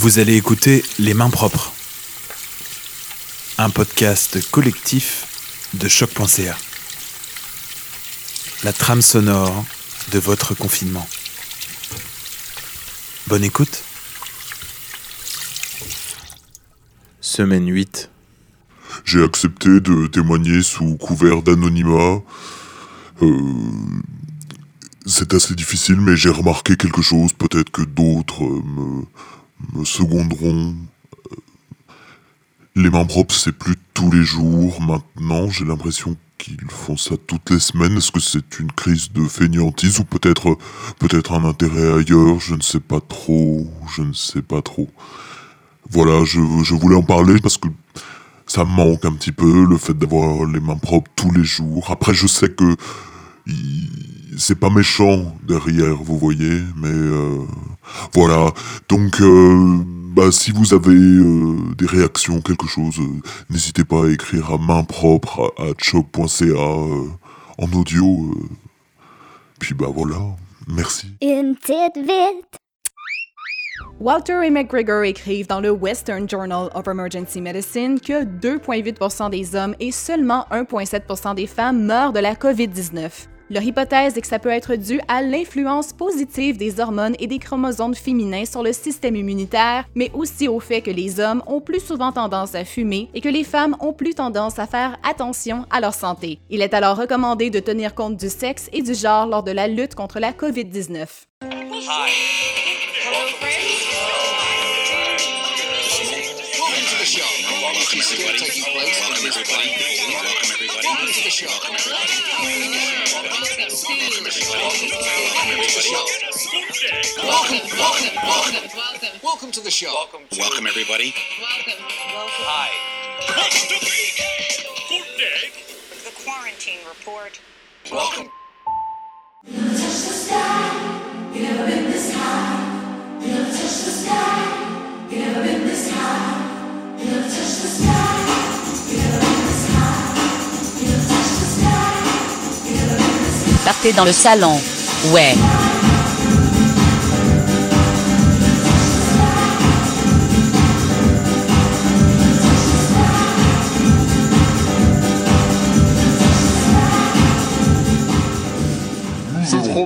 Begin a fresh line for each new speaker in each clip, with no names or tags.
Vous allez écouter Les Mains Propres, un podcast collectif de choc.ca. La trame sonore de votre confinement. Bonne écoute. Semaine 8.
J'ai accepté de témoigner sous couvert d'anonymat. Euh, c'est assez difficile, mais j'ai remarqué quelque chose. Peut-être que d'autres me, me seconderont. Euh, Les mains propres, c'est plus tous les jours. Maintenant, j'ai l'impression qu'ils font ça toutes les semaines. Est-ce que c'est une crise de fainéantise ou peut-être peut-être un intérêt ailleurs? Je ne sais pas trop. Je ne sais pas trop. Voilà, je, voulais en parler parce que ça me manque un petit peu le fait d'avoir les mains propres tous les jours. Après, je sais que c'est pas méchant derrière, vous voyez, mais euh, voilà. Donc, euh, bah, si vous avez euh, des réactions, quelque chose, euh, n'hésitez pas à écrire à main propre à, à choc.ca euh, en audio. euh. Puis bah voilà, merci.
Une petite vite.
Walter et McGregor écrivent dans le Western Journal of Emergency Medicine que 2,8% des hommes et seulement 1,7% des femmes meurent de la COVID-19. Leur hypothèse est que ça peut être dû à l'influence positive des hormones et des chromosomes féminins sur le système immunitaire, mais aussi au fait que les hommes ont plus souvent tendance à fumer et que les femmes ont plus tendance à faire attention à leur santé. Il est alors recommandé de tenir compte du sexe et du genre lors de la lutte contre la COVID-19.
Welcome to the show. Welcome everybody. Welcome. Welcome. Welcome to the show. Welcome everybody. Welcome, welcome, welcome, welcome. Welcome to the show. Welcome. Welcome everybody. Hi.
The quarantine report.
Welcome.
Partez dans le salon. Ouais.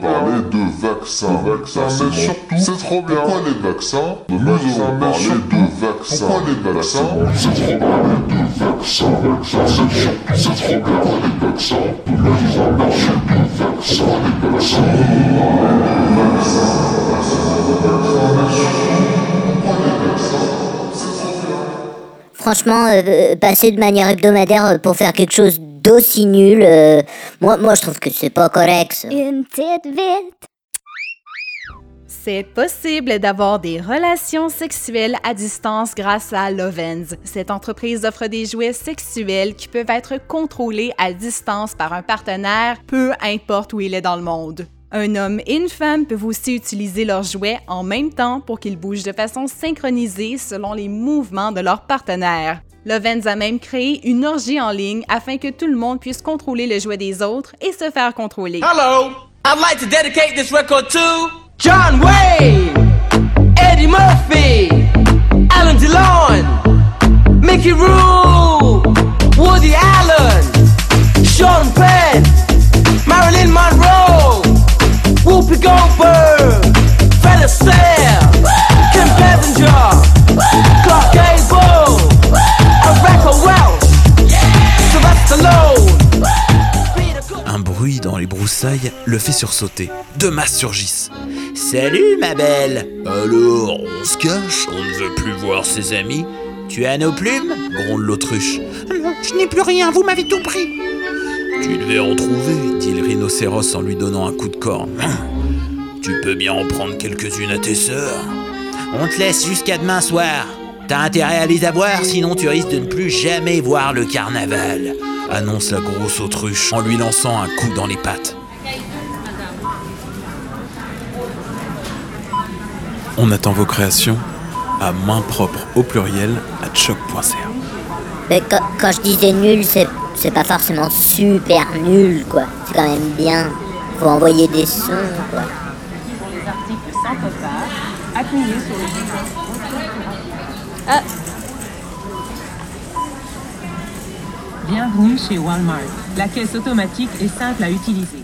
Trop parler de vaccins. vaccins, mais surtout, c'est trop bien. Pourquoi les vaccins Nous allons parler de vaccins. Pourquoi les vaccins C'est trop parler de vaccins. vaccins, c'est surtout, c'est trop bien. Pourquoi les vaccins Nous allons parler de vaccins. Les vaccins.
Franchement, euh, euh, passer de manière hebdomadaire euh, pour faire quelque chose d'aussi nul, euh, moi, moi je trouve que c'est pas correct. ça. Une petite vite.
C'est possible d'avoir des relations sexuelles à distance grâce à Lovens. Cette entreprise offre des jouets sexuels qui peuvent être contrôlés à distance par un partenaire, peu importe où il est dans le monde. Un homme et une femme peuvent aussi utiliser leurs jouets en même temps pour qu'ils bougent de façon synchronisée selon les mouvements de leur partenaire. Lovens a même créé une orgie en ligne afin que tout le monde puisse contrôler le jouet des autres et se faire contrôler.
Hello, I'd like to dedicate this record to John Wayne, Eddie Murphy, Alan DeLon, Mickey Rourke,
fait sursauter. Deux masses surgissent.
Salut ma belle Alors, on se cache On ne veut plus voir ses amis Tu as nos plumes
Gronde l'autruche.
Je n'ai plus rien, vous m'avez tout pris
Tu devais en trouver, dit le rhinocéros en lui donnant un coup de corne.
Tu peux bien en prendre quelques-unes à tes sœurs. On te laisse jusqu'à demain soir. T'as intérêt à les avoir, sinon tu risques de ne plus jamais voir le carnaval.
Annonce la grosse autruche en lui lançant un coup dans les pattes. On attend vos créations à main propre au pluriel à choc.ca.
Mais quand, quand je disais nul, c'est c'est pas forcément super nul, quoi. C'est quand même bien. Faut envoyer des sons, quoi.
Pour les articles sans copage,
Appuyez sur le bouton.
Ah.
Bienvenue chez Walmart. La caisse automatique est simple à utiliser.